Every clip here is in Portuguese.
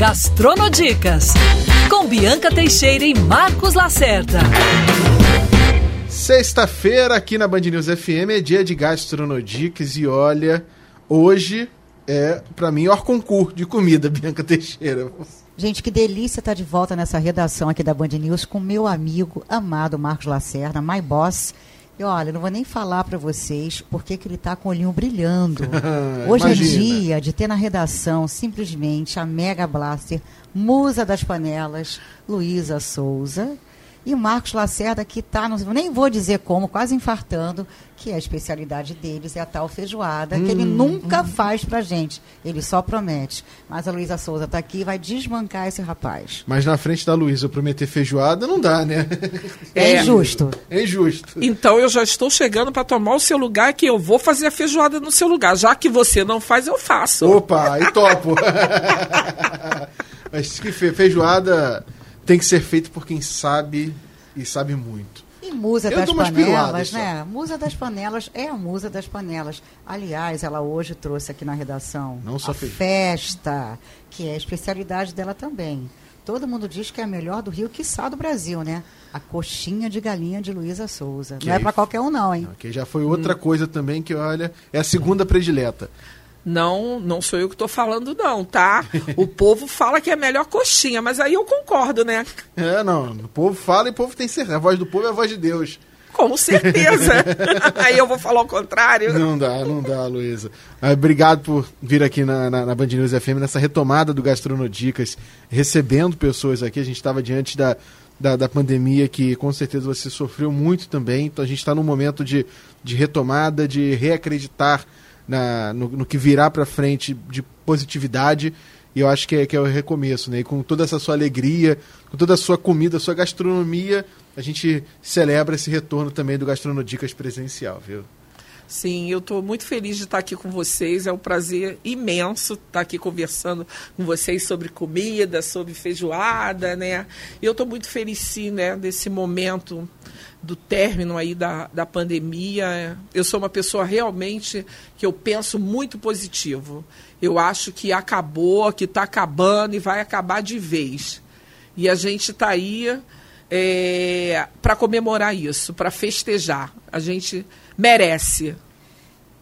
Gastronodicas, com Bianca Teixeira e Marcos Lacerda. Sexta-feira aqui na Band News FM é dia de Gastronodicas e olha, hoje é para mim o concurso de comida, Bianca Teixeira. Gente, que delícia estar de volta nessa redação aqui da Band News com meu amigo amado Marcos Lacerda, my boss. E olha, não vou nem falar para vocês porque que ele está com o olhinho brilhando. Hoje é dia de ter na redação simplesmente a Mega Blaster, musa das panelas, Luísa Souza e o Marcos Lacerda, que está, nem vou dizer como, quase infartando, que a especialidade deles é a tal feijoada, hum, que ele hum, nunca hum. faz pra gente. Ele só promete. Mas a Luísa Souza está aqui e vai desmancar esse rapaz. Mas na frente da Luísa prometer feijoada não dá, né? É, é injusto. É injusto. Então eu já estou chegando para tomar o seu lugar, que eu vou fazer a feijoada no seu lugar. Já que você não faz, eu faço. Opa, e topo. Mas que feijoada tem que ser feito por quem sabe e sabe muito. E Musa das Panelas, né? Musa das Panelas é a Musa das Panelas. Aliás, ela hoje trouxe aqui na redação Não só a fez. festa, que é a especialidade dela também. Todo mundo diz que é a melhor do Rio, quiçá do Brasil, né? A coxinha de galinha de Luísa Souza. Que não é para qualquer um, não, hein? Que já foi outra hum. coisa também que, olha, é a segunda predileta. Não, não sou eu que estou falando, não, tá? O povo fala que é melhor coxinha, mas aí eu concordo, né? É, não. O povo fala e o povo tem certeza. A voz do povo é a voz de Deus. Com certeza. aí eu vou falar o contrário. Não dá, não dá, Luísa. Obrigado por vir aqui na, na, na Band News FM, nessa retomada do Gastronodicas, recebendo pessoas aqui. A gente estava diante da, da, da, pandemia que com certeza você sofreu muito também. Então a gente está num momento de, de retomada, de reacreditar na, no, no que virá para frente de positividade. E eu acho que é, que é o recomeço, né? E com toda essa sua alegria, com toda a sua comida, sua gastronomia, a gente celebra esse retorno também do Gastronodicas presencial, viu? Sim, eu estou muito feliz de estar aqui com vocês. É um prazer imenso estar aqui conversando com vocês sobre comida, sobre feijoada, né? Eu estou muito feliz, sim, né, desse momento do término aí da, da pandemia. Eu sou uma pessoa realmente que eu penso muito positivo. Eu acho que acabou, que está acabando e vai acabar de vez. E a gente está aí é, para comemorar isso, para festejar. A gente merece.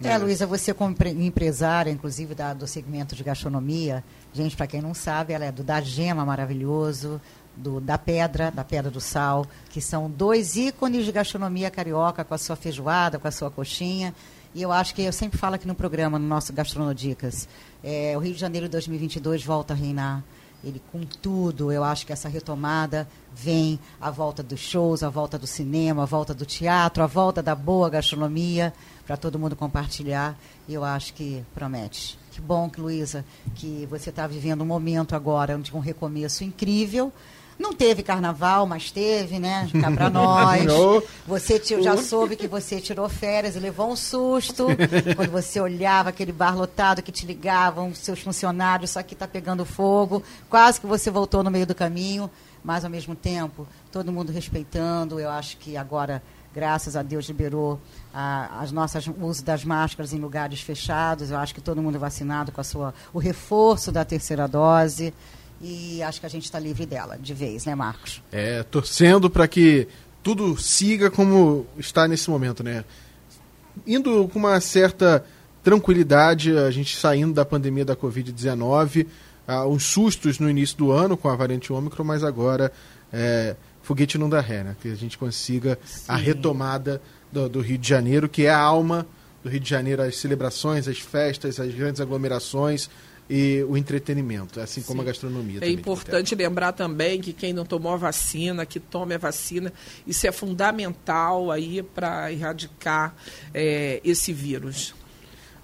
É, Luísa, você como empresária, inclusive da, do segmento de gastronomia, gente, para quem não sabe, ela é do Da Gema maravilhoso, do, da Pedra, da Pedra do Sal, que são dois ícones de gastronomia carioca, com a sua feijoada, com a sua coxinha. E eu acho que eu sempre falo aqui no programa, no nosso Gastronodicas, é, o Rio de Janeiro 2022 volta a reinar. Ele com tudo, eu acho que essa retomada vem a volta dos shows, a volta do cinema, a volta do teatro, a volta da boa gastronomia para todo mundo compartilhar. E eu acho que promete. Que bom, Luísa, que você está vivendo um momento agora de um recomeço incrível. Não teve carnaval, mas teve, né? Cá pra nós. Você já soube que você tirou férias e levou um susto. quando você olhava aquele bar lotado que te ligavam, seus funcionários, só que está pegando fogo. Quase que você voltou no meio do caminho, mas ao mesmo tempo, todo mundo respeitando. Eu acho que agora, graças a Deus, liberou a, as nossas uso das máscaras em lugares fechados. Eu acho que todo mundo vacinado com a sua, o reforço da terceira dose e acho que a gente está livre dela de vez, né, Marcos? É, torcendo para que tudo siga como está nesse momento, né? Indo com uma certa tranquilidade, a gente saindo da pandemia da Covid-19, ah, uns sustos no início do ano com a variante Ômicron, mas agora é, foguete não dá ré, né? Que a gente consiga Sim. a retomada do, do Rio de Janeiro, que é a alma do Rio de Janeiro, as celebrações, as festas, as grandes aglomerações, e o entretenimento, assim Sim. como a gastronomia. É importante lembrar também que quem não tomou a vacina, que tome a vacina, isso é fundamental aí para erradicar é, esse vírus.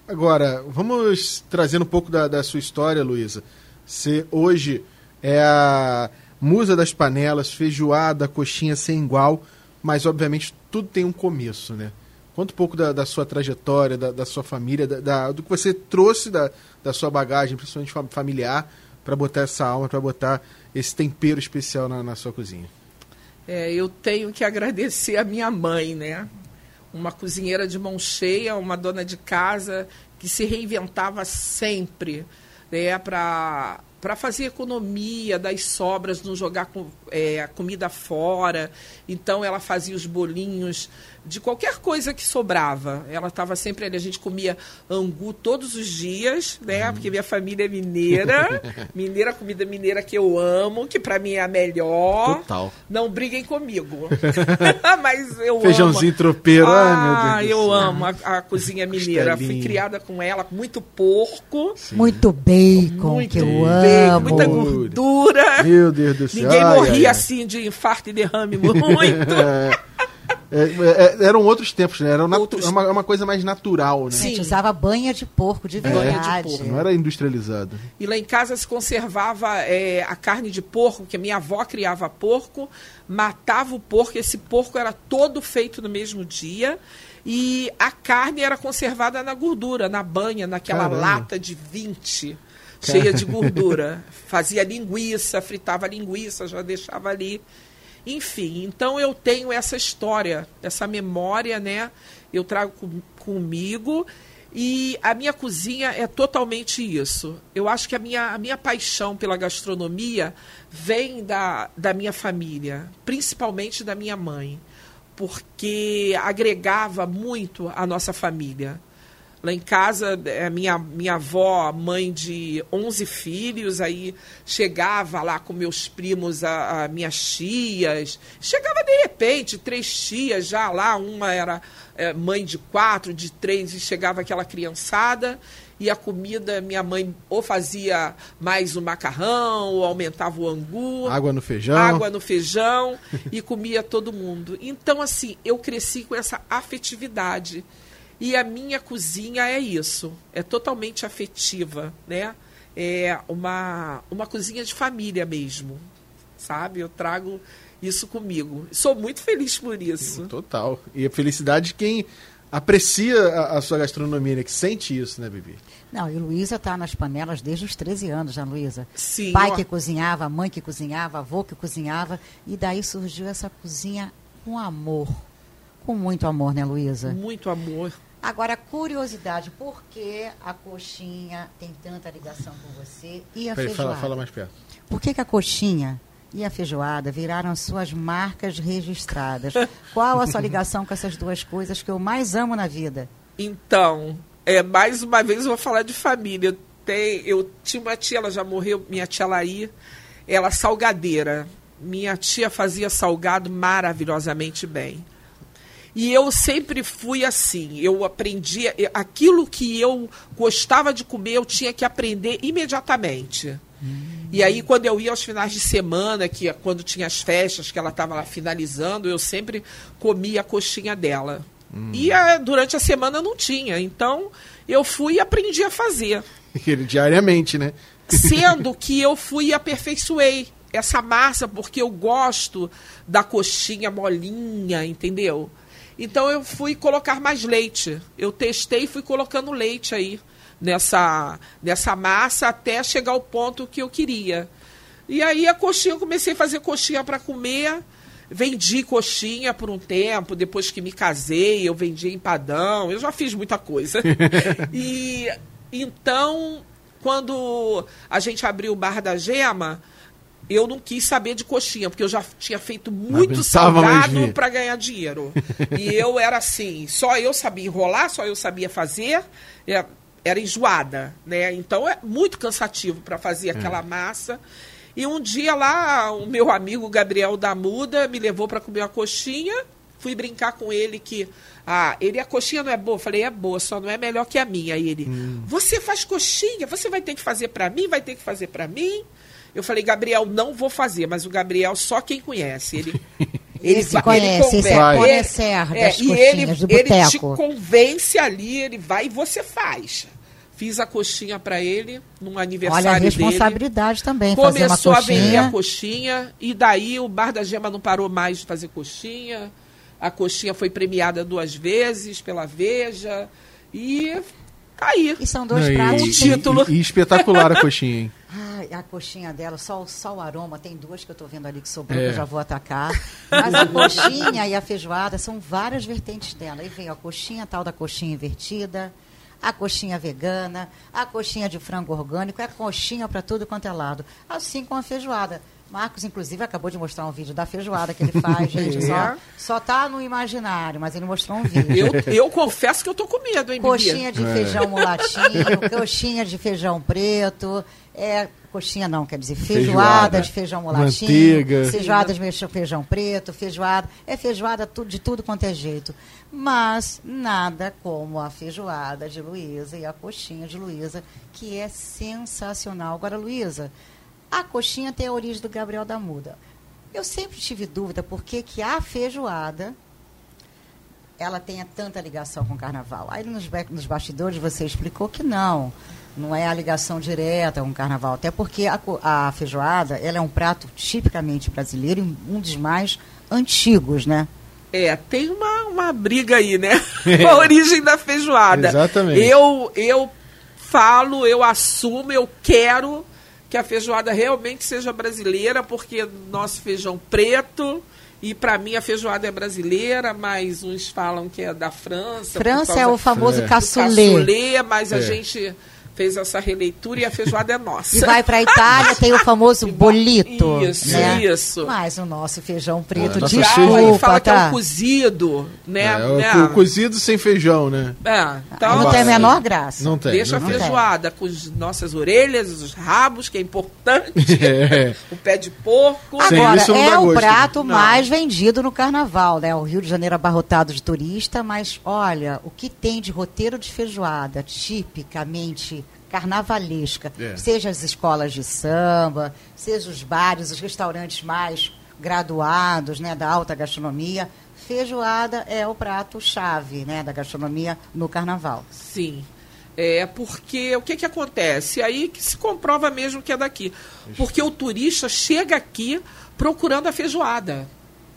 Agora, vamos trazer um pouco da, da sua história, Luísa. Você hoje é a musa das panelas, feijoada, coxinha sem igual, mas obviamente tudo tem um começo, né? Conta um pouco da, da sua trajetória, da, da sua família, da, do que você trouxe da, da sua bagagem, principalmente familiar, para botar essa alma, para botar esse tempero especial na, na sua cozinha. É, eu tenho que agradecer a minha mãe, né? Uma cozinheira de mão cheia, uma dona de casa que se reinventava sempre né? para para fazer economia das sobras, não jogar com, é, comida fora. Então ela fazia os bolinhos de qualquer coisa que sobrava. Ela estava sempre ali, a gente comia angu todos os dias, né? Porque minha família é mineira. mineira, comida mineira que eu amo, que para mim é a melhor. Total. Não briguem comigo. Mas eu Feijãozinho amo. tropeiro, ai, meu Deus Ah, do eu amo a, a cozinha mineira. Fui criada com ela, com muito porco. Muito bacon, Muito que eu bacon, amo. Muita gordura. Meu Deus do céu. Ninguém Ai, morria ai, ai. assim de infarto e derrame muito. É, é, é, eram outros tempos, né? Era Outros- é uma, é uma coisa mais natural, né? A Sim. gente usava banha de porco, de Banha de verdade. porco. Não era industrializado. E lá em casa se conservava é, a carne de porco, porque minha avó criava porco, matava o porco, esse porco era todo feito no mesmo dia. E a carne era conservada na gordura, na banha, naquela Caramba. lata de 20, cheia de gordura. Fazia linguiça, fritava linguiça, já deixava ali. Enfim, então eu tenho essa história, essa memória, né? Eu trago com- comigo. E a minha cozinha é totalmente isso. Eu acho que a minha, a minha paixão pela gastronomia vem da, da minha família, principalmente da minha mãe, porque agregava muito a nossa família. Lá em casa, eh, minha, minha avó, mãe de 11 filhos, aí chegava lá com meus primos, a, a minhas tias. Chegava de repente, três tias já lá, uma era eh, mãe de quatro, de três, e chegava aquela criançada. E a comida, minha mãe ou fazia mais o macarrão, ou aumentava o angu Água no feijão. água no feijão e comia todo mundo. Então, assim, eu cresci com essa afetividade. E a minha cozinha é isso, é totalmente afetiva, né? É uma, uma cozinha de família mesmo, sabe? Eu trago isso comigo. Sou muito feliz por isso. Total. E a felicidade de quem aprecia a, a sua gastronomia, né? Que sente isso, né, Bibi? Não, e Luísa está nas panelas desde os 13 anos, já, Luísa? Sim, Pai ó. que cozinhava, mãe que cozinhava, avô que cozinhava. E daí surgiu essa cozinha com amor. Com muito amor, né, Luísa? Muito amor. Agora, curiosidade, por que a coxinha tem tanta ligação com você e a Peraí, feijoada? fala, fala mais perto. Por que, que a coxinha e a feijoada viraram suas marcas registradas? Qual a sua ligação com essas duas coisas que eu mais amo na vida? Então, é, mais uma vez eu vou falar de família. Eu, tenho, eu tinha uma tia, ela já morreu, minha tia Laí, ela salgadeira. Minha tia fazia salgado maravilhosamente bem. E eu sempre fui assim, eu aprendia, eu- aquilo que eu gostava de comer, eu tinha que aprender imediatamente. E aí, quando eu ia aos finais de semana, que é quando tinha as festas, que ela estava lá finalizando, eu sempre comia a coxinha dela. E ah, durante a semana não tinha. Então, eu fui e aprendi a fazer. Diariamente, né? Sendo que eu fui e aperfeiçoei essa massa, porque eu gosto da coxinha molinha, entendeu? Então eu fui colocar mais leite. Eu testei e fui colocando leite aí nessa, nessa massa até chegar ao ponto que eu queria. E aí a coxinha, eu comecei a fazer coxinha para comer. Vendi coxinha por um tempo, depois que me casei, eu vendi empadão, eu já fiz muita coisa. e então, quando a gente abriu o Bar da Gema, eu não quis saber de coxinha, porque eu já tinha feito muito salgado para ganhar dinheiro. e eu era assim, só eu sabia enrolar, só eu sabia fazer. é, Era enjoada, né? Então é muito cansativo para fazer aquela massa. E um dia lá, o meu amigo Gabriel da Muda me levou para comer uma coxinha. Fui brincar com ele que ah, ele a coxinha não é boa. Eu Falei, é boa, só não é melhor que a minha. Aí ele, você faz coxinha, você vai ter que fazer para mim, vai ter que fazer para mim. Eu falei, Gabriel, não vou fazer, mas o Gabriel só quem conhece. Ele Esse vai- conhece, esse é conhecer das e ele, ele te convence ali, ele vai e você faz. Fiz a coxinha para ele num Olha a aniversário dele. responsabilidade também, Começou a vender a coxinha. e daí o Bar da Gema não parou mais de fazer coxinha. A coxinha foi premiada duas vezes pela Veja e aí. E são dois Não, e- pratos. Um e- título. E, e espetacular a coxinha, hein? Ai, a coxinha dela, só, o- só o aroma, tem duas que eu estou vendo ali que sobrou, É. que eu já vou atacar. Mas a coxinha e a feijoada são várias vertentes dela. Aí vem a coxinha, a tal da coxinha invertida, a coxinha vegana, a coxinha de frango orgânico, é coxinha para tudo quanto é lado. Assim como a feijoada. Marcos, inclusive, acabou de mostrar um vídeo da feijoada que ele faz, gente. Só, só tá no imaginário, mas ele mostrou um vídeo. Eu, eu confesso que eu tô com medo, hein? Coxinha de feijão mulatinho, coxinha de feijão preto, é, coxinha não, quer dizer, feijoada, Feijoada. de feijão mulatinho, Manteiga. feijoada de feijão- preto, feijoada, é feijoada de tudo quanto é jeito. Mas nada como a feijoada de Luísa e a coxinha de Luísa, que é sensacional. Agora, Luísa, a coxinha tem a origem do Gabriel da Muda. Eu sempre tive dúvida por que, que a feijoada ela tenha tanta ligação com o carnaval. Aí nos, nos bastidores você explicou que não, não é a ligação direta com o carnaval. Até porque a, a feijoada ela é um prato tipicamente brasileiro e um dos mais antigos, né? É, tem uma, uma briga aí, né? Com a origem da feijoada. Exatamente. Eu, eu falo, eu assumo, eu quero que a feijoada realmente seja brasileira, porque nosso feijão preto. E para mim a feijoada é brasileira, mas uns falam que é da França. França é o famoso É. cassoulet, mas a É. gente fez essa releitura e a feijoada é nossa. E vai para a Itália, tem o famoso bolito. Isso, né? isso. Mas o nosso feijão preto, É, aí desculpa, fala que é tá? um cozido, né? É, o né? co- cozido sem feijão, né? É, então, não tem a menor graça. Não tem. Deixa a não tem. feijoada com as nossas orelhas, os rabos, que é importante. É. o pé de porco. Agora, isso não é dá o gosto. prato Não. mais vendido no carnaval, né? O Rio de Janeiro abarrotado de turista, mas olha, o que tem de roteiro de feijoada, tipicamente carnavalesca, É. seja as escolas de samba, seja os bares, os restaurantes mais graduados, né, da alta gastronomia, feijoada é o prato chave, né, da gastronomia no carnaval. Sim. É porque o que, que acontece? Aí que se comprova mesmo que é daqui. Porque o turista chega aqui procurando a feijoada.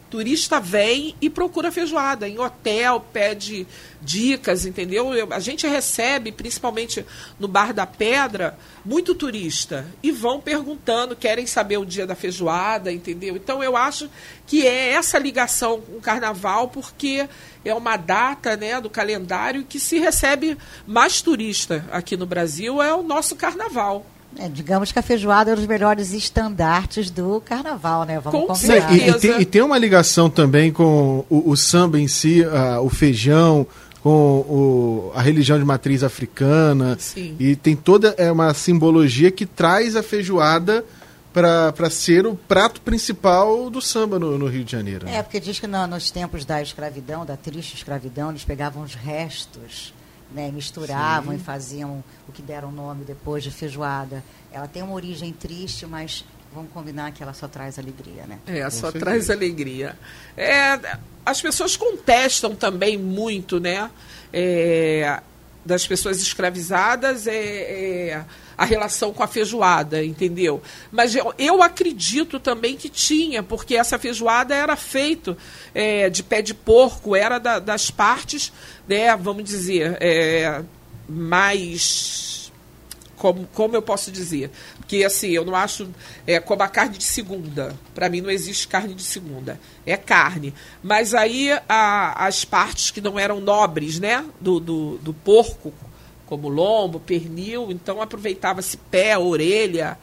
Turista vem e procura feijoada. Em hotel, pede dicas, entendeu? Eu- a gente recebe, principalmente no Bar da Pedra, muito turista. E vão perguntando, querem saber o dia da feijoada, entendeu? Então eu acho que é essa ligação com o carnaval, porque é uma data né, do calendário que se recebe mais turista aqui no Brasil, é o nosso carnaval. É, digamos que a feijoada é um dos melhores estandartes do carnaval, né? Vamos Com combinar. E, e certeza. tem, e tem uma ligação também com o, o samba em si, o feijão, com o- a religião de matriz africana. Sim. E tem toda é, uma simbologia que traz a feijoada para ser o prato principal do samba no, no Rio de Janeiro. né? É, porque diz que no- nos tempos da escravidão, da triste escravidão, eles pegavam os restos, né, misturavam e faziam o que deram o nome depois de feijoada. Ela tem uma origem triste, mas vamos combinar que ela só traz alegria, né? É, só certeza. traz alegria. É, as pessoas contestam também muito, né? é, das pessoas escravizadas é, é, a relação com a feijoada, entendeu? Mas eu, eu acredito também que tinha, porque essa feijoada era feito é, de pé de porco, era da- das partes, né, vamos dizer, é, mais como, como eu posso dizer? Porque assim, eu não acho é, como a carne de segunda. Para mim não existe carne de segunda. É carne. Mas aí a- as partes que não eram nobres, né? Do, do, do porco, como lombo, pernil, então aproveitava-se pé, orelha,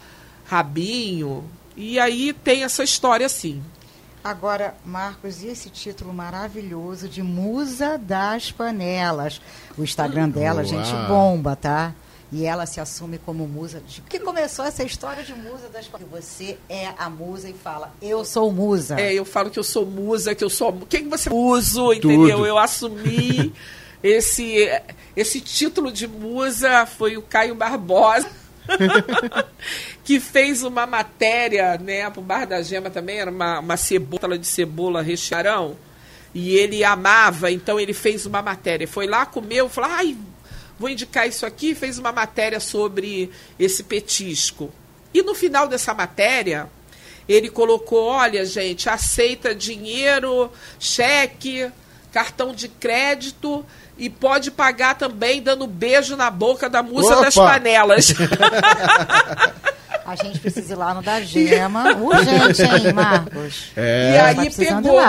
rabinho. E aí tem essa história assim. Agora, Marcos, e esse título maravilhoso de Musa das Panelas? O Instagram dela, Uau. gente, bomba, tá? E ela se assume como musa. De que começou essa história de musa das panelas? Você é a musa e fala, eu sou musa. É, eu falo que eu sou musa, que eu sou. Quem você uso, entendeu? Tudo. Eu assumi esse, esse título de musa foi o Caio Barbosa. que fez uma matéria, né, pro Bar da Gema também, era uma, uma cebola de cebola rechearão. E ele amava, então ele fez uma matéria. Foi lá, comeu, falou, ai, vou indicar isso aqui, fez uma matéria sobre esse petisco. E no final dessa matéria, ele colocou, olha, gente, aceita dinheiro, cheque, cartão de crédito e pode pagar também dando beijo na boca da musa das panelas. A gente precisa ir lá no da Gema. Urgente, hein, Marcos? É. E Tá aí pegou.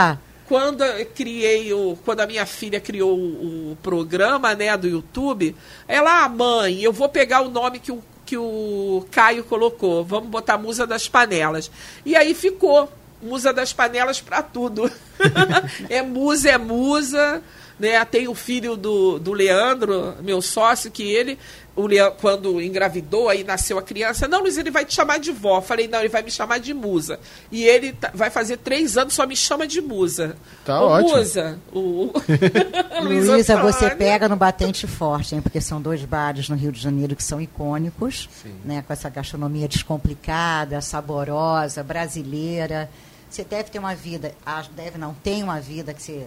quando eu criei o, quando a minha filha criou o, o programa, né, do YouTube, ela, ah, mãe, eu vou pegar o nome que o que o Caio colocou, vamos botar Musa das Panelas. E aí ficou Musa das Panelas para tudo. é musa, é musa. Né? Tem o filho do, do Leandro, meu sócio, que ele o Leão, quando engravidou, aí nasceu a criança, não, Luiz, ele vai te chamar de vó. Falei, não, ele vai me chamar de musa. E ele tá, vai fazer três anos, só me chama de musa. Tá Ô, ótimo. Musa. O... Luísa, você pega no batente forte, hein? Porque são dois bares no Rio de Janeiro que são icônicos, Sim. né? Com essa gastronomia descomplicada, saborosa, brasileira. Você deve ter uma vida, deve não, tem uma vida que você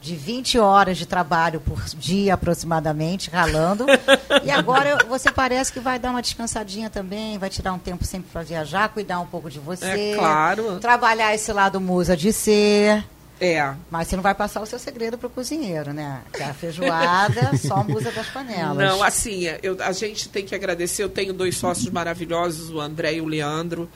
de 20 horas de trabalho por dia aproximadamente, ralando. e agora você parece que vai dar uma descansadinha também, vai tirar um tempo sempre para viajar, cuidar um pouco de você. É claro. Trabalhar esse lado musa de ser. É. Mas você não vai passar o seu segredo para o cozinheiro, né? Que a feijoada, só musa das panelas. Não, assim, eu, a gente tem que agradecer. Eu tenho dois sócios maravilhosos, o André e o Leandro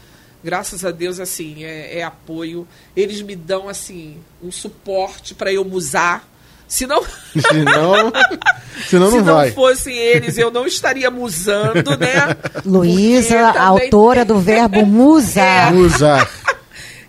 graças a Deus, assim, é, é apoio. Eles me dão, assim, um suporte para eu musar. Se não, se não, se não, se não, não fossem eles, eu não estaria musando, né? Luísa, autora tem... do verbo musar. É. Musar.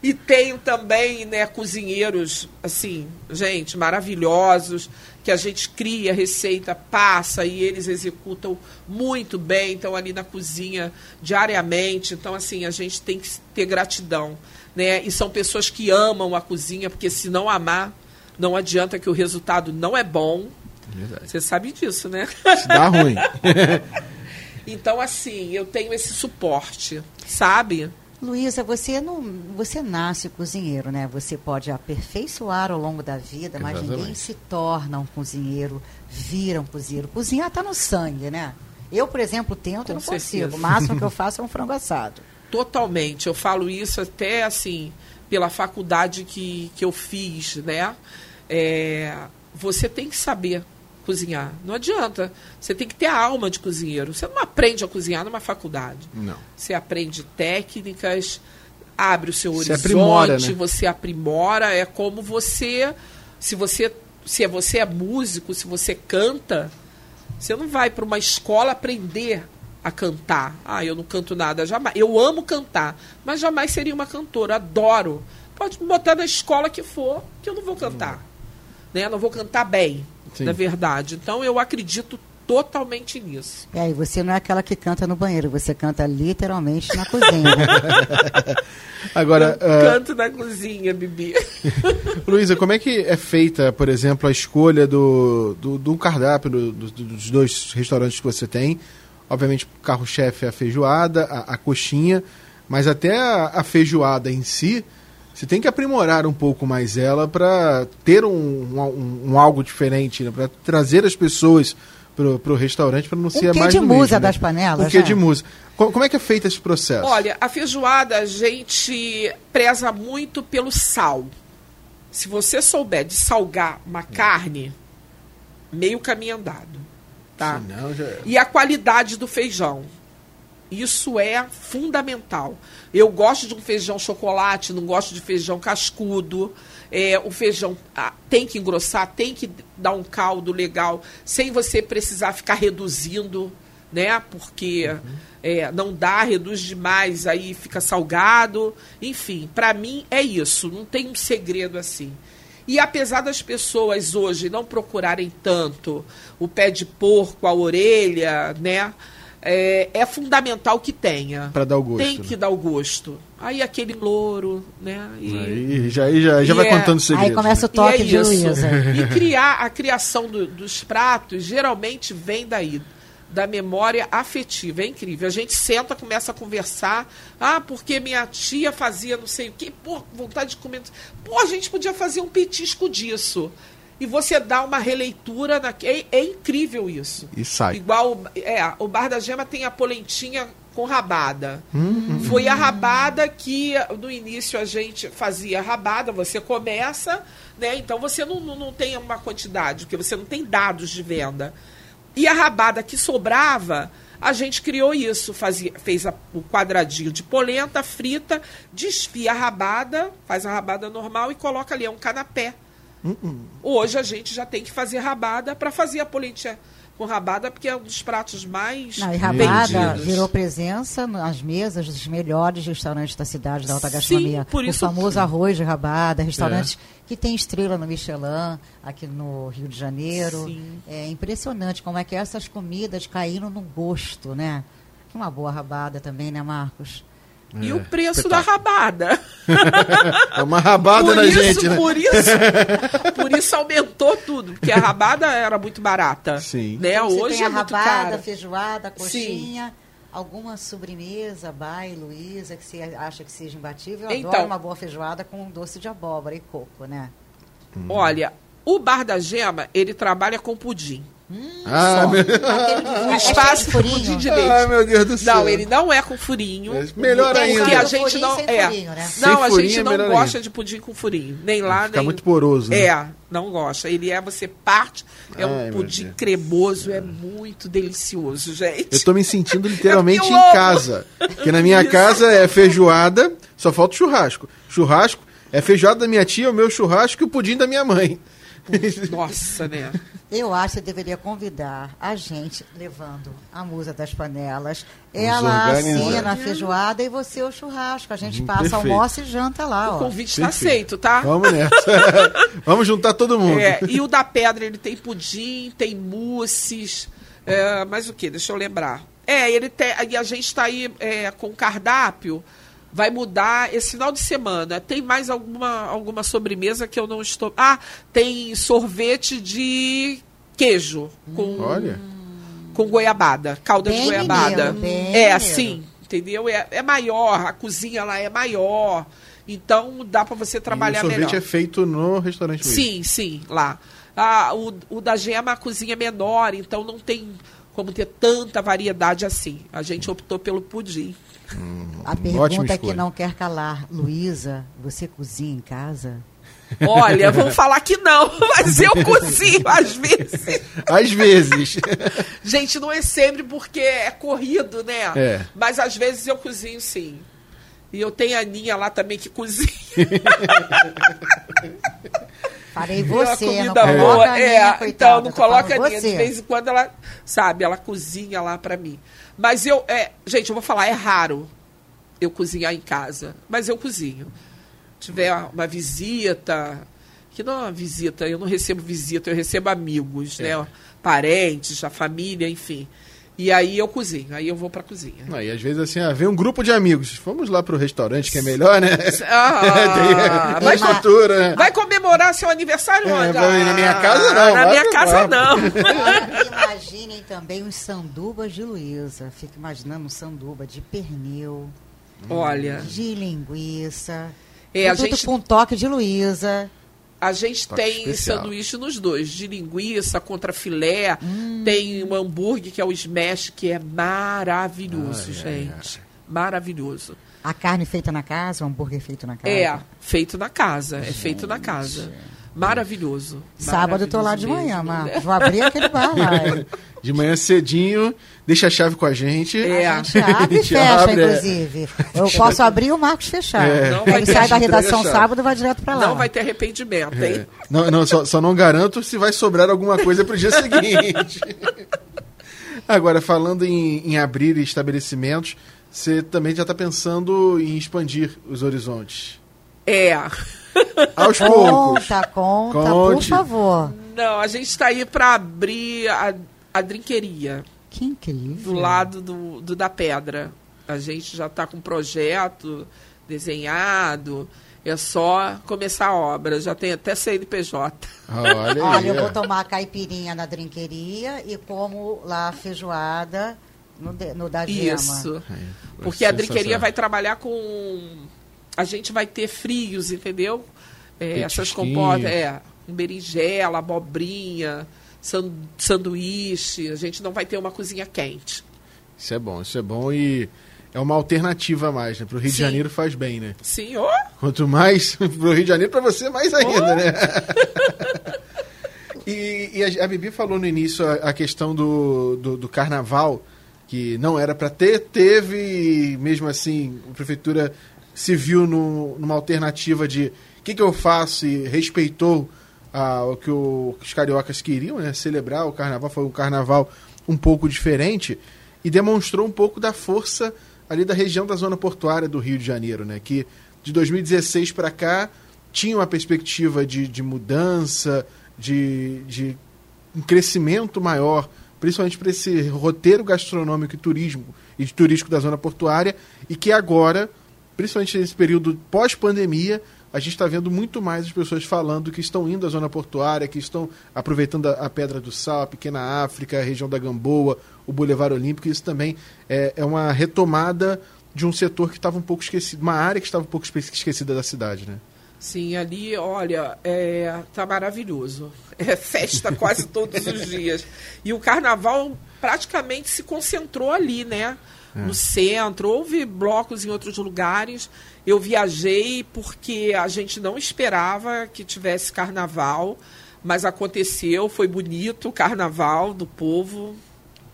E tenho também, né, cozinheiros, assim, gente, maravilhosos que a gente cria receita, passa e eles executam muito bem, estão ali na cozinha diariamente. Então, assim, a gente tem que ter gratidão. Né? E são pessoas que amam a cozinha, porque se não amar, não adianta que o resultado não é bom. Verdade. Você sabe disso, né? Se dá ruim. então, assim, eu tenho esse suporte, sabe? Luísa, você não, você nasce cozinheiro, né? Você pode aperfeiçoar ao longo da vida, Exatamente. mas ninguém se torna um cozinheiro, vira um cozinheiro. Cozinhar está no sangue, né? Eu, por exemplo, tento, eu não certeza. consigo. O máximo que eu faço é um frango assado. Totalmente. Eu falo isso até assim pela faculdade que, que eu fiz, né? É, você tem que saber cozinhar. Não adianta. Você tem que ter a alma de cozinheiro. Você não aprende a cozinhar numa faculdade. Não. Você aprende técnicas, abre o seu você horizonte, aprimora, né? você aprimora. É como você. Se você. Se você é músico, se você canta, você não vai para uma escola aprender a cantar. Ah, eu não canto nada, jamais. Eu amo cantar, mas jamais seria uma cantora. Adoro. Pode me botar na escola que for, que eu não vou cantar. Hum. Né? Não vou cantar bem. Sim. na verdade. Então eu acredito totalmente nisso. É, e você não é aquela que canta no banheiro, você canta literalmente na cozinha. Né? Agora, eu uh... canto na cozinha, Bibi. Luísa, como é que é feita, por exemplo, a escolha do, do, do cardápio do, do, dos dois restaurantes que você tem? Obviamente, o carro-chefe é a feijoada, a, a coxinha, mas até a, a feijoada em si, você tem que aprimorar um pouco mais ela para ter um, um, um, algo diferente, né? para trazer as pessoas para o restaurante para não ser um mais de musa mesmo, né? das panelas. Um quê de musa. Como é que é feito esse processo? Olha, a feijoada a gente preza muito pelo sal. Se você souber de salgar uma carne, meio caminho andado. Tá? Senão, já... E a qualidade do feijão. Isso é fundamental. Eu gosto de um feijão chocolate, não gosto de feijão cascudo. É, o feijão ah, tem que engrossar, tem que dar um caldo legal, sem você precisar ficar reduzindo, né? Porque uhum. é, não dá, reduz demais, aí fica salgado. Enfim, para mim é isso. Não tem um segredo assim. E apesar das pessoas hoje não procurarem tanto o pé de porco, a orelha, né? É, é fundamental que tenha. Para dar o gosto. Tem que né? dar o gosto. Aí aquele louro, né? E, aí já, já, já vai é, contando segredos. Aí começa né? o toque é de Luísa. E criar, a criação do, dos pratos geralmente vem daí da memória afetiva. É incrível. A gente senta, começa a conversar. Ah, porque minha tia fazia não sei o quê. Pô, vontade de comer. Pô, a gente podia fazer um petisco disso e você dá uma releitura. Na... É, é incrível isso. E sai. Igual é, o Bar da Gema tem a polentinha com rabada. Hum, Foi a rabada que no início a gente fazia rabada, você começa, né? Então você não, não, não tem uma quantidade, porque você não tem dados de venda. E a rabada que sobrava, a gente criou isso, fazia, fez a, o quadradinho de polenta, frita, desfia a rabada, faz a rabada normal e coloca ali, é um canapé. Hoje a gente já tem que fazer rabada para fazer a polentinha com rabada, porque é um dos pratos mais Não, e rabada vendidos. virou presença nas mesas dos melhores restaurantes da cidade, da alta gastronomia. Sim, por isso o famoso arroz de rabada, restaurantes que tem estrela no Michelin, aqui no Rio de Janeiro. Sim. É impressionante como é que essas comidas caíram no gosto, né? Que uma boa rabada também, né, Marcos? E É, o preço espetáculo. da rabada. É uma rabada por na isso, gente, né? por isso, por isso aumentou tudo, porque a rabada era muito barata. Sim. Né? Você Hoje tem é a muito rabada, feijoada, coxinha. Alguma sobremesa, bai, Luísa, que você acha que seja imbatível? Eu Então. adoro uma boa feijoada com doce de abóbora e coco, né? Olha, o Bar da Gema, ele trabalha com pudim. Ah, Só. meu... De- O é espaço de com furinho. pudim de leite. Ai, meu Deus do céu. Não, ele não é com furinho. É melhor ainda. Porque a gente não. É. furinho, né? Sem Não, a gente é não gosta ainda. de pudim com furinho. Nem lá, Fica nem. muito poroso, né? É, não gosta. Ele é, você parte, é um Ai, meu pudim cremoso, é muito delicioso, gente. Eu tô me sentindo literalmente É em eu amo. casa. Porque na minha Isso. casa é feijoada, só falta o churrasco. Churrasco é feijoada da minha tia, o meu churrasco e o pudim da minha mãe. Nossa, né? Eu acho que você deveria convidar a gente levando a musa das panelas. Vamos Ela assina a feijoada e você o churrasco. A gente Hum, passa, perfeito. almoça e janta lá, O ó. convite está aceito, tá? Vamos nessa. Vamos juntar todo mundo. É, e o da pedra, ele tem pudim, tem mousses, é, mas o que? Deixa eu lembrar. É, ele tem, e a gente está aí é, com cardápio, vai mudar esse final de semana. Tem mais alguma, alguma sobremesa que eu não estou... Ah, tem sorvete de queijo com, Olha. com goiabada, calda Bem de goiabada. mineiro, bem é, assim, entendeu? É, é maior, a cozinha lá é maior, então dá para você E o trabalhar sorvete melhor. é feito no restaurante mesmo. Sim, sim, lá. Ah, o, o da Gema, a cozinha é menor, então não tem como ter tanta variedade assim. A gente optou pelo pudim. A Ótima pergunta que escolha. não quer calar. Luísa, você cozinha em casa? Olha, vão falar que não, mas eu cozinho às vezes. Às vezes. Gente, não é sempre porque é corrido, né? É. Mas às vezes eu cozinho sim. E eu tenho a Aninha lá também que cozinha. Uma você, não comida coloca boa. a é, minha, coitada. então não coloca a. De vez em quando ela, sabe, ela cozinha lá pra mim. Mas eu, é, gente, eu vou falar, é raro eu cozinhar em casa. Mas eu cozinho. Tiver uma visita, que não é uma visita, eu não recebo visita, eu recebo amigos, É. né? Parentes, a família, enfim. E aí eu cozinho, aí eu vou pra cozinha. Não, e às vezes assim, ah, vem um grupo de amigos. Vamos lá pro restaurante que é melhor, né? Ah, Tem mais Mas- estrutura, né? Vai comemorar seu aniversário É, onde? vai- na minha casa não, Na vai minha casa não. Imaginem também os sandubas de Luísa. Fico imaginando um sanduba de pernil, Olha, de linguiça. é, a tudo gente com toque de Luísa. A gente Toque tem especial. sanduíche nos dois, de linguiça contra filé. Hum. Tem um hambúrguer que é o smash, que é maravilhoso, Ai, ai, gente. Maravilhoso. A carne feita na casa, o hambúrguer feito na casa. É, feito na casa. É feito na casa. Maravilhoso. Sábado eu tô lá de Maravilhoso manhã, mesmo. Marcos. Vou abrir aquele bar lá. hein? De manhã cedinho, deixa a chave com a gente. É. A gente abre e fecha, abre, é. inclusive. Eu posso abrir e o Marcos fechar. É. Não ele sai da redação sábado e vai direto pra lá. Não vai ter arrependimento, hein? É. Não, não, só, só não garanto se vai sobrar alguma coisa pro dia seguinte. Agora, falando em, em abrir estabelecimentos, você também já está pensando em expandir os horizontes. É. Aos poucos. Conta, conta, por favor. Não, a gente está aí para abrir a, a drinqueria. Que incrível. do lado do, do da pedra. A gente já está com um projeto desenhado, é só começar a obra. Já tem até CNPJ. Olha, Olha, aí, eu vou tomar a caipirinha na drinqueria e como lá a feijoada no, de- no da Gema. Isso. Porque a drinqueria vai trabalhar com. A gente vai ter frios, entendeu? É, essas compotas, é, berinjela, abobrinha, san- sanduíche. A gente não vai ter uma cozinha quente. Isso é bom, isso é bom e é uma alternativa a mais, né? Pro Rio de Sim. Janeiro faz bem, né? Sim, ô! Quanto mais pro Rio de Janeiro, para você, mais ainda, né? e e a, a Bibi falou no início a, a questão do, do, do carnaval. que não era para ter, teve, e mesmo assim a prefeitura se viu no, numa alternativa de o que, que eu faço e respeitou ah, o que o, os cariocas queriam, né? Celebrar o carnaval, foi um carnaval um pouco diferente e demonstrou um pouco da força ali da região da zona portuária do Rio de Janeiro, né? Que de 2016 para cá tinha uma perspectiva de, de mudança, de, de um crescimento maior, principalmente para esse roteiro gastronômico e turismo e de turístico da zona portuária, e que agora, principalmente nesse período pós-pandemia, a gente está vendo muito mais as pessoas falando que estão indo à zona portuária, que estão aproveitando a, a Pedra do Sal, a Pequena África, a região da Gamboa, o Boulevard Olímpico. Isso também é, é uma retomada de um setor que estava um pouco esquecido, uma área que estava um pouco esquecida da cidade, né? Sim, ali, olha, é, tá maravilhoso. É festa quase todos os dias. E o carnaval praticamente se concentrou ali, né? É. No centro. Houve blocos em outros lugares. Eu viajei porque a gente não esperava que tivesse carnaval, mas aconteceu, foi bonito o carnaval do povo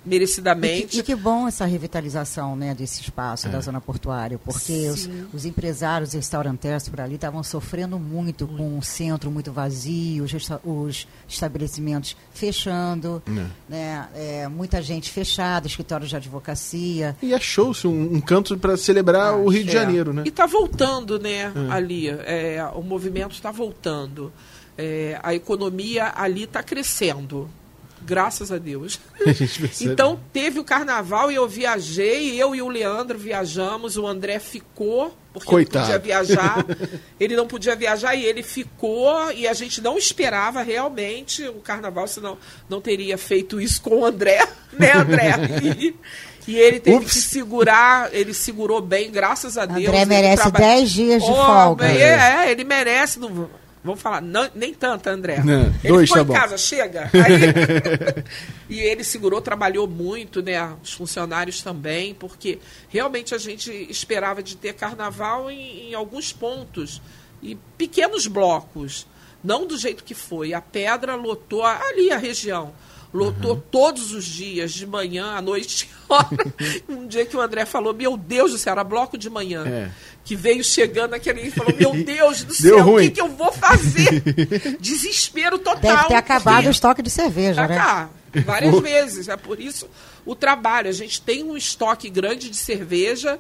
merecidamente. E que, e que, bom essa revitalização né, desse espaço é. da zona portuária, porque os, os, empresários restaurantes por ali estavam sofrendo muito, muito, com o centro muito vazio, os, os estabelecimentos fechando, é. né, é, muita gente fechada, escritórios de advocacia. E achou-se um, um, canto para celebrar ah, o Rio de Janeiro, né? E está voltando, né, é. ali, é, o movimento está voltando. É, a economia ali está crescendo graças a Deus. A então teve o carnaval e eu viajei, eu e o Leandro viajamos, o André ficou, porque Coitado. não podia viajar. ele não podia viajar e ele ficou, e a gente não esperava realmente o carnaval, senão não teria feito isso com o André, né, André? E, e ele teve Ups. que segurar, ele segurou bem, graças a Deus. André merece 10 dias de oh, folga. É, é, ele merece. Não, Vamos falar, não, nem tanto, André. Não, ele dois, foi tá em casa, chega. Aí, e ele segurou, trabalhou muito, né? Os funcionários também, porque realmente a gente esperava de ter carnaval em, em alguns pontos e pequenos blocos, não do jeito que foi. A pedra lotou ali a região lotou uhum. todos os dias, de manhã, à noite. um dia que o André falou: Meu Deus do céu, era bloco de manhã. É. Que veio chegando aquele e falou: Meu Deus do céu, o que, que, eu vou fazer? Desespero total. Deve ter acabado o estoque de cerveja, né? Cá, várias vezes. É por isso o trabalho. A gente tem um estoque grande de cerveja,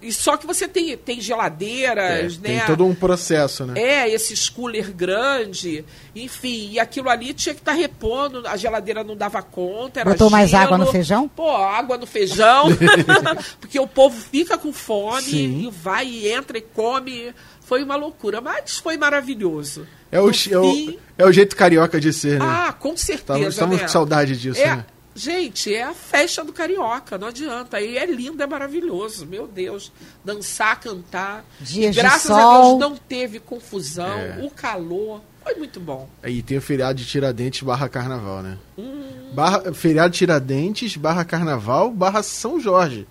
e só que você tem, tem geladeiras, é, né? Tem todo um processo, né? É, esse cooler grande, enfim, e aquilo ali tinha que estar tá repondo, a geladeira não dava conta, era Botou gelo. mais água no feijão? Pô, água no feijão, porque o povo fica com fome Sim. e vai e entra e come. Foi uma loucura, mas foi maravilhoso. É o, é o, é o jeito carioca de ser, né? Ah, com certeza. Estamos né? com saudade disso, é, né? Gente, é a festa do carioca, não adianta. E é lindo, é maravilhoso, meu Deus. Dançar, cantar. Dias graças a Deus não teve confusão, é. o calor. Foi muito bom. E tem o feriado de Tiradentes barra carnaval, né? Hum. Barra, feriado de Tiradentes barra carnaval barra São Jorge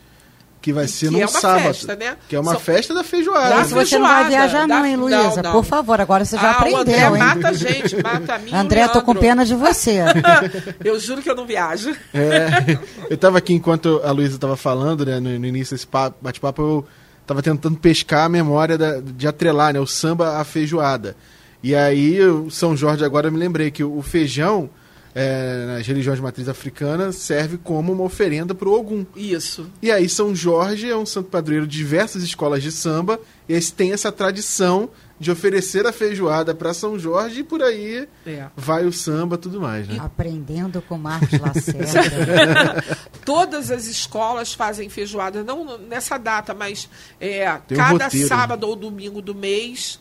que vai ser que no é sábado. Festa, né? Que é uma São... festa da feijoada. Mas você não vai viajar não, hein, Luísa? Por favor, agora você já ah, aprendeu, André hein? mata a gente, mata a mim André, tô com pena de você. eu juro que eu não viajo. É, eu estava aqui enquanto a Luísa estava falando, né, no, no início desse bate-papo, eu estava tentando pescar a memória da, de atrelar, né, o samba à feijoada. E aí, o São Jorge agora eu me lembrei que o feijão é, nas religiões de matriz africana, serve como uma oferenda para o Ogum. Isso. E aí São Jorge é um santo padroeiro de diversas escolas de samba, e eles têm essa tradição de oferecer a feijoada para São Jorge e por aí é. vai o samba tudo mais. Né? Aprendendo com Marcos Lacerda. Todas as escolas fazem feijoada, não nessa data, mas é, cada um sábado ou domingo do mês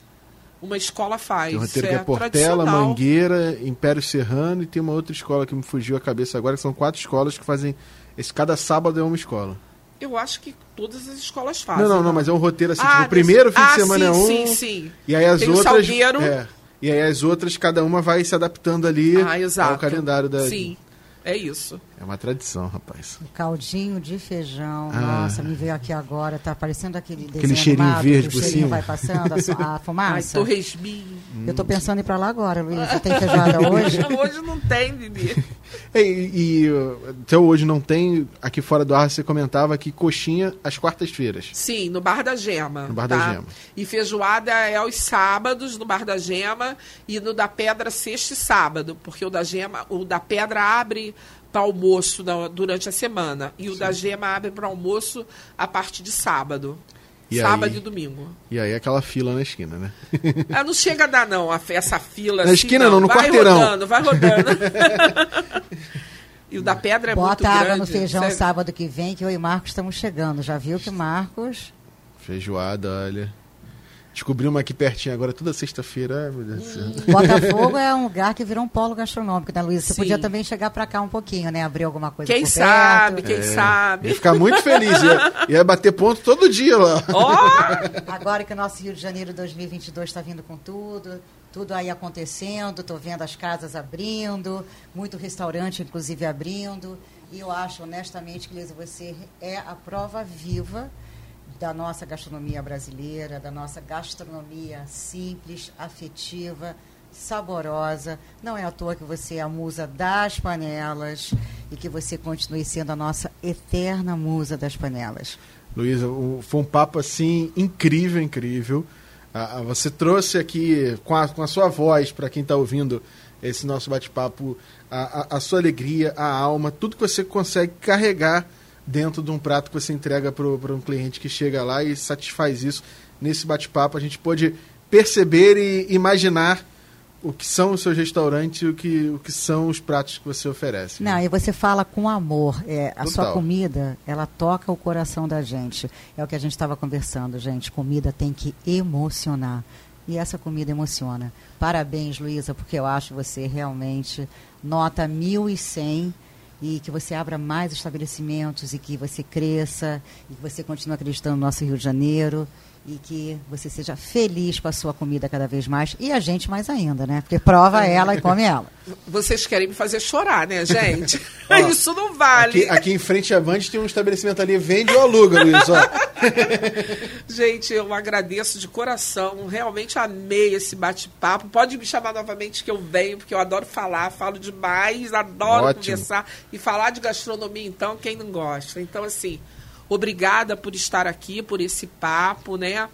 uma escola faz. Tem um roteiro que é, é Portela, Mangueira, Império Serrano e tem uma outra escola que me fugiu a cabeça agora, que são quatro escolas que fazem. Esse, cada sábado é uma escola. Eu acho que todas as escolas fazem. Não, não, não, né? mas é um roteiro assim, ah, tipo, o primeiro fim ah, de semana sim, é um. Sim, sim. E aí as tem outras. É, e aí as outras, cada uma vai se adaptando ali ah, ao calendário da. Sim. É isso. É uma tradição, rapaz. O caldinho de feijão. Ah. Nossa, me veio aqui agora. Tá parecendo aquele desenho Aquele cheirinho animado, verde por cima. vai passando, a, a fumaça. Ai, torresminho. Eu estou pensando em ir para lá agora, Luísa. Tem feijoada hoje? hoje não tem, Bibi. E, e uh, até hoje não tem. Aqui fora do ar você comentava que coxinha às quartas-feiras. Sim, no Bar da Gema. No Bar tá? da Gema. E feijoada é aos sábados no Bar da Gema e no da Pedra sexta e sábado, porque o da Gema, o da Pedra abre para almoço na- durante a semana e o da Gema abre para almoço a partir de sábado. E sábado aí? e domingo. E aí aquela fila na esquina, né? Ah, não chega a dar, não, a essa fila. Na assim, esquina não, no vai quarteirão. Rodando, vai rodando. e o da pedra é muito Bota água grande. no feijão sério. sábado que vem, que eu e Marcos estamos chegando. Já viu que Marcos... Feijoada, olha. Descobri uma aqui pertinho agora, toda sexta-feira. Céu. Botafogo é um lugar que virou um polo gastronômico, né, Luísa? Você Sim. podia também chegar para cá um pouquinho, né? Abrir alguma coisa Quem por sabe, perto. quem sabe. Ia ficar muito feliz. Ia, ia bater ponto todo dia lá. Ó! Agora que o nosso Rio de Janeiro 2022 está vindo com tudo, tudo aí acontecendo, estou vendo as casas abrindo, muito restaurante, inclusive, abrindo. E eu acho, honestamente, que Luísa, você é a prova viva da nossa gastronomia brasileira, da nossa gastronomia simples, afetiva, saborosa. Não é à toa que você é a musa das panelas e que você continue sendo a nossa eterna musa das panelas. Luísa, foi um papo assim incrível, incrível. Ah, ah, você trouxe aqui com a, com a sua voz, para quem está ouvindo esse nosso bate-papo, a, a- a sua alegria, a alma, tudo que você consegue carregar dentro de um prato que você entrega para um cliente que chega lá e satisfaz isso. Nesse bate-papo, a gente pôde perceber e imaginar o que são os seus restaurantes e o que, o que são os pratos que você oferece. Não, e você fala com amor. É, a sua Total. comida, ela toca o coração da gente. É o que a gente estava conversando, gente. Comida tem que emocionar. E essa comida emociona. Parabéns, Luísa, porque eu acho você realmente nota 1100 e que você abra mais estabelecimentos e que você cresça e que você continue acreditando no nosso Rio de Janeiro e que você seja feliz com a sua comida cada vez mais e a gente mais ainda, né? Porque prova ela e come ela. Vocês querem me fazer chorar, né, gente? Ó, Isso não vale. Aqui, aqui em frente à Band tem um estabelecimento ali, vende ou aluga, Luiz. Ó. Gente, eu agradeço de coração. Realmente amei esse bate-papo. Pode me chamar novamente que eu venho, porque eu adoro falar, falo demais, adoro Ótimo. conversar. E falar de gastronomia, então, quem não gosta? Então, assim, obrigada por estar aqui, por esse papo, né?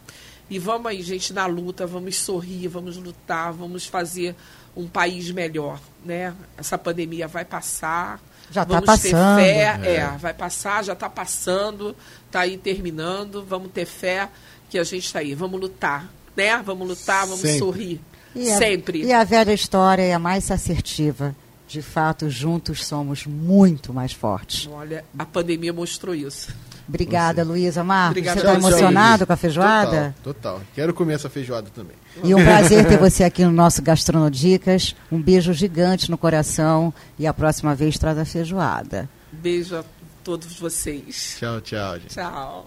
E vamos aí, gente, na luta, vamos sorrir, vamos lutar, vamos fazer um país melhor, né? Essa pandemia vai passar. Já tá vamos ter passando. fé, É. é, vai passar, já está passando, está aí terminando. Vamos ter fé que a gente está aí. Vamos lutar, né? Vamos lutar, vamos Sempre. sorrir. E a- Sempre. E a velha história é a mais assertiva. De fato, juntos somos muito mais fortes. Olha, a pandemia mostrou isso. Obrigada, Luísa. Marcos, Obrigada você está emocionado com a feijoada? Total, total. Quero comer essa feijoada também. E um prazer ter você aqui no nosso Gastronodicas. Um beijo gigante no coração e a próxima vez traz a feijoada. Beijo a todos vocês. Tchau, tchau, gente. Tchau.